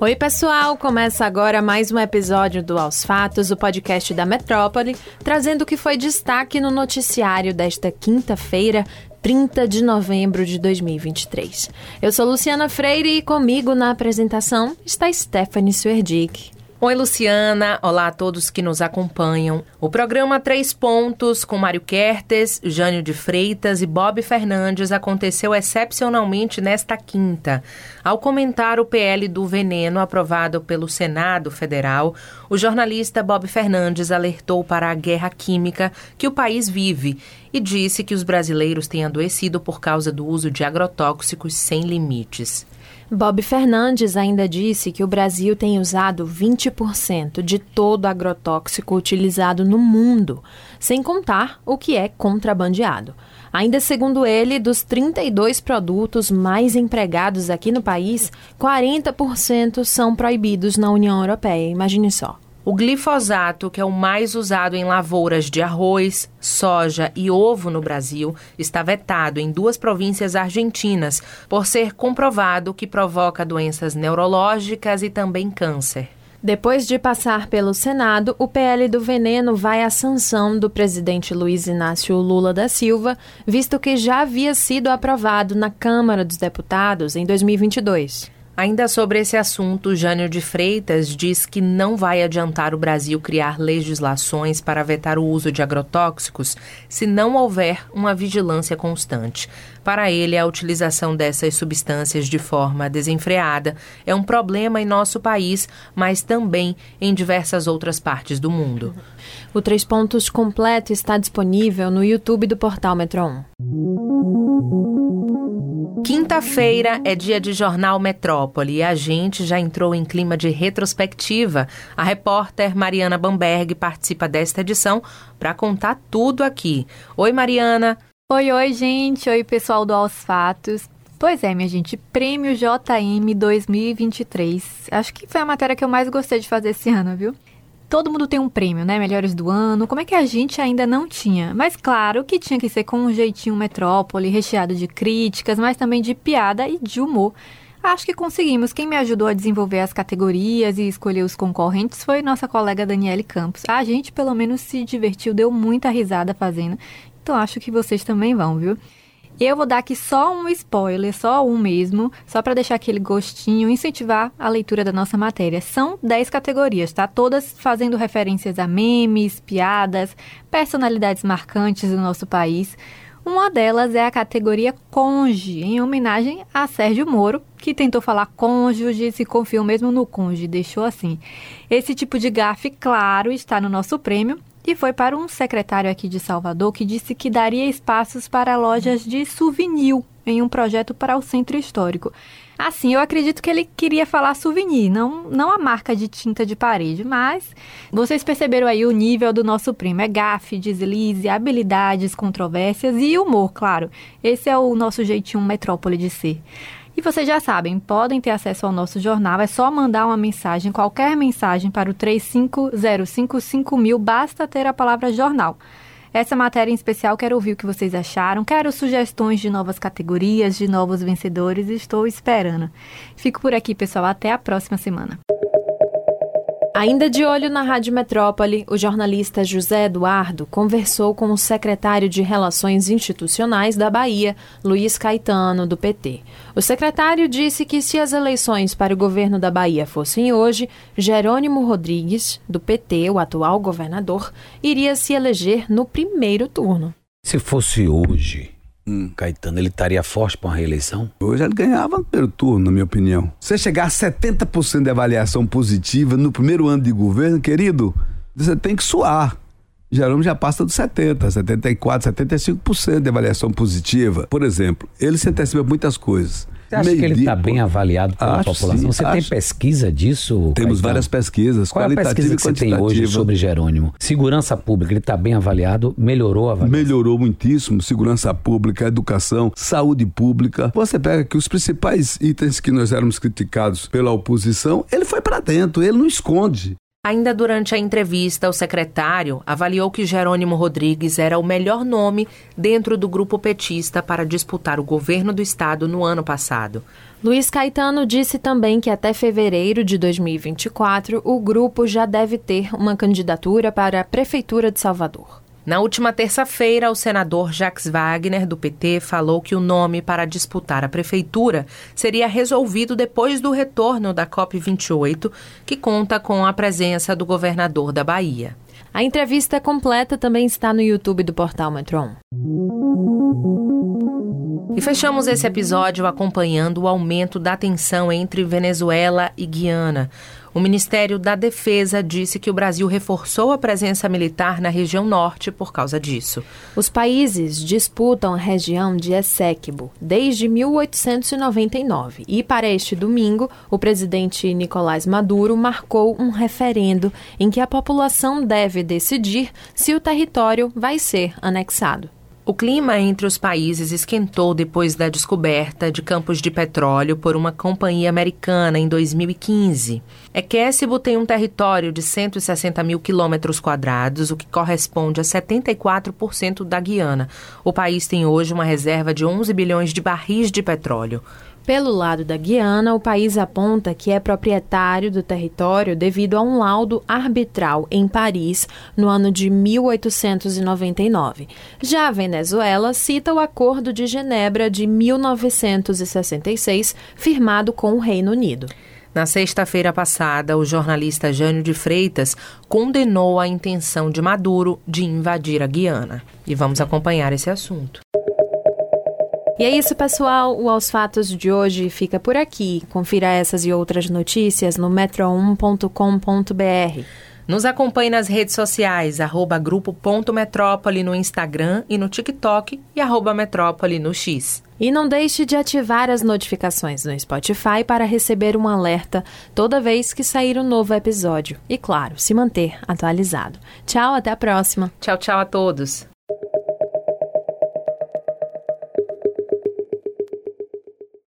Oi, pessoal! Começa agora mais um episódio do Aos Fatos, o podcast da Metrópole, trazendo o que foi destaque no noticiário desta quinta-feira, 30 de novembro de 2023. Eu sou Luciana Freire e comigo na apresentação está Stephanie Swerdick. Oi, Luciana. Olá a todos que nos acompanham. O programa Três Pontos, com Mário Kertes, Jânio de Freitas e Bob Fernandes, aconteceu excepcionalmente nesta quinta. Ao comentar o PL do veneno aprovado pelo Senado Federal, o jornalista Bob Fernandes alertou para a guerra química que o país vive e disse que os brasileiros têm adoecido por causa do uso de agrotóxicos sem limites. Bob Fernandes ainda disse que o Brasil tem usado 20% de todo agrotóxico utilizado no mundo, sem contar o que é contrabandeado. Ainda segundo ele, dos 32 produtos mais empregados aqui no país, 40% são proibidos na União Europeia. Imagine só. O glifosato, que é o mais usado em lavouras de arroz, soja e ovo no Brasil, está vetado em duas províncias argentinas por ser comprovado que provoca doenças neurológicas e também câncer. Depois de passar pelo Senado, o PL do veneno vai à sanção do presidente Luiz Inácio Lula da Silva, visto que já havia sido aprovado na Câmara dos Deputados em 2022. Ainda sobre esse assunto, Jânio de Freitas diz que não vai adiantar o Brasil criar legislações para vetar o uso de agrotóxicos se não houver uma vigilância constante. Para ele, a utilização dessas substâncias de forma desenfreada é um problema em nosso país, mas também em diversas outras partes do mundo. O Três Pontos completo está disponível no YouTube do portal Metro 1. Quinta-feira é dia de Jornal Metrópole e a gente já entrou em clima de retrospectiva. A repórter Mariana Bamberg participa desta edição para contar tudo aqui. Oi, Mariana. Oi, oi, gente. Oi, pessoal do Aos Fatos. Pois é, minha gente, Prêmio JM 2023. Acho que foi a matéria que eu mais gostei de fazer esse ano, viu? Todo mundo tem um prêmio, né? Melhores do ano. Como é que a gente ainda não tinha? Mas claro que tinha que ser com um jeitinho metrópole, recheado de críticas, mas também de piada e de humor. Acho que conseguimos. Quem me ajudou a desenvolver as categorias e escolher os concorrentes foi nossa colega Daniele Campos. A gente, pelo menos, se divertiu, deu muita risada fazendo. Então acho que vocês também vão, viu? Eu vou dar aqui só um spoiler, só um mesmo, só para deixar aquele gostinho, incentivar a leitura da nossa matéria. São 10 categorias, tá? Todas fazendo referências a memes, piadas, personalidades marcantes do nosso país. Uma delas é a categoria Conge, em homenagem a Sérgio Moro, que tentou falar cônjuge se confiou mesmo no conge, deixou assim. Esse tipo de gafe, claro, está no nosso prêmio e foi para um secretário aqui de Salvador que disse que daria espaços para lojas de souvenir em um projeto para o centro histórico. Assim, eu acredito que ele queria falar souvenir, não, não a marca de tinta de parede, mas vocês perceberam aí o nível do nosso primo. É gafe, deslize, habilidades, controvérsias e humor, claro. Esse é o nosso jeitinho metrópole de ser. E vocês já sabem, podem ter acesso ao nosso jornal, é só mandar uma mensagem, qualquer mensagem para o 35055000, basta ter a palavra jornal. Essa matéria em especial quero ouvir o que vocês acharam, quero sugestões de novas categorias, de novos vencedores, estou esperando. Fico por aqui, pessoal, até a próxima semana. Ainda de olho na Rádio Metrópole, o jornalista José Eduardo conversou com o secretário de Relações Institucionais da Bahia, Luiz Caetano, do PT. O secretário disse que se as eleições para o governo da Bahia fossem hoje, Jerônimo Rodrigues, do PT, o atual governador, iria se eleger no primeiro turno. Se fosse hoje, Hum. Caetano, ele estaria forte para uma reeleição? Hoje ele ganhava no primeiro turno, na minha opinião. Você chegar a 70% de avaliação positiva no primeiro ano de governo, querido, você tem que suar. Jerônimo já passa dos 70, 74, 75% de avaliação positiva. Por exemplo, ele se antecipa muitas coisas. Você acha que ele está bem avaliado pela acho população? Sim, você acho. tem pesquisa disso? Temos várias pesquisas. Qual é a pesquisa que você tem hoje sobre Jerônimo? Segurança pública, ele está bem avaliado? Melhorou a avaliação? Melhorou muitíssimo. Segurança pública, educação, saúde pública. Você pega que os principais itens que nós éramos criticados pela oposição, ele foi para dentro, ele não esconde. Ainda durante a entrevista, o secretário avaliou que Jerônimo Rodrigues era o melhor nome dentro do grupo petista para disputar o governo do estado no ano passado. Luiz Caetano disse também que até fevereiro de 2024 o grupo já deve ter uma candidatura para a Prefeitura de Salvador. Na última terça-feira, o senador Jacques Wagner, do PT, falou que o nome para disputar a prefeitura seria resolvido depois do retorno da COP28, que conta com a presença do governador da Bahia. A entrevista completa também está no YouTube do portal Metron. E fechamos esse episódio acompanhando o aumento da tensão entre Venezuela e Guiana. O Ministério da Defesa disse que o Brasil reforçou a presença militar na região norte por causa disso. Os países disputam a região de Essequibo desde 1899 e, para este domingo, o presidente Nicolás Maduro marcou um referendo em que a população deve decidir se o território vai ser anexado. O clima entre os países esquentou depois da descoberta de campos de petróleo por uma companhia americana em 2015. Equécibo tem um território de 160 mil quilômetros quadrados, o que corresponde a 74% da Guiana. O país tem hoje uma reserva de 11 bilhões de barris de petróleo. Pelo lado da Guiana, o país aponta que é proprietário do território devido a um laudo arbitral em Paris no ano de 1899. Já a Venezuela cita o Acordo de Genebra de 1966, firmado com o Reino Unido. Na sexta-feira passada, o jornalista Jânio de Freitas condenou a intenção de Maduro de invadir a Guiana. E vamos acompanhar esse assunto. E é isso, pessoal. O Aos Fatos de hoje fica por aqui. Confira essas e outras notícias no metro1.com.br. Nos acompanhe nas redes sociais, arroba grupo.metrópole no Instagram e no TikTok e arroba metrópole no X. E não deixe de ativar as notificações no Spotify para receber um alerta toda vez que sair um novo episódio. E claro, se manter atualizado. Tchau, até a próxima. Tchau, tchau a todos.